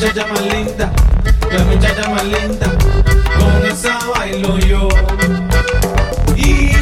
muchacha más linda, la muchacha más linda, con esa bailo yo. Y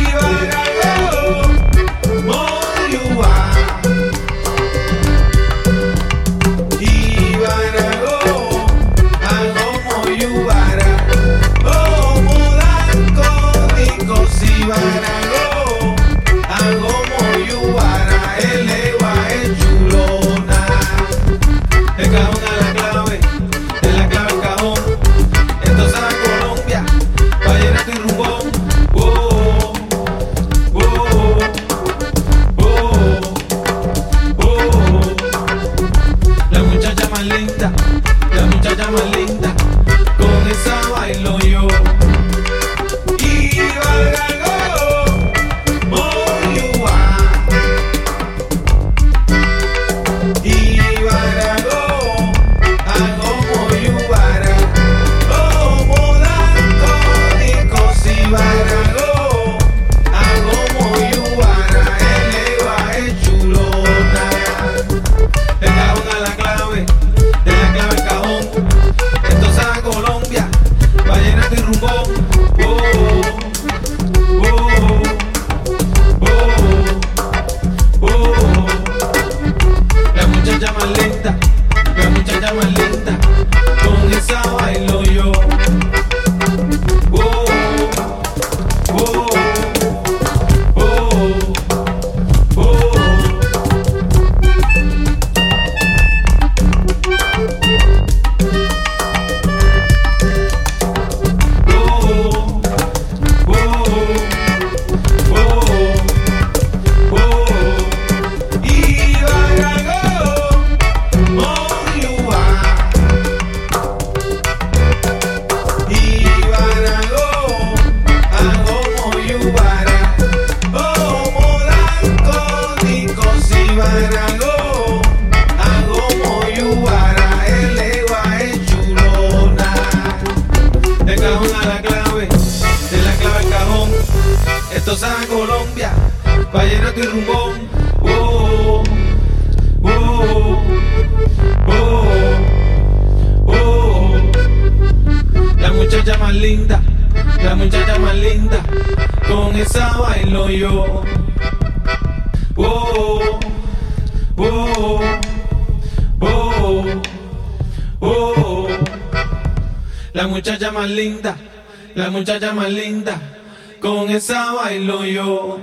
Linda, my Linda. concreto rumbón. Oh, oh, oh, oh, La muchacha más linda, la muchacha más linda, con esa bailo yo. Oh, oh, oh, oh, oh. La muchacha más linda, la muchacha más linda, con esa bailo yo.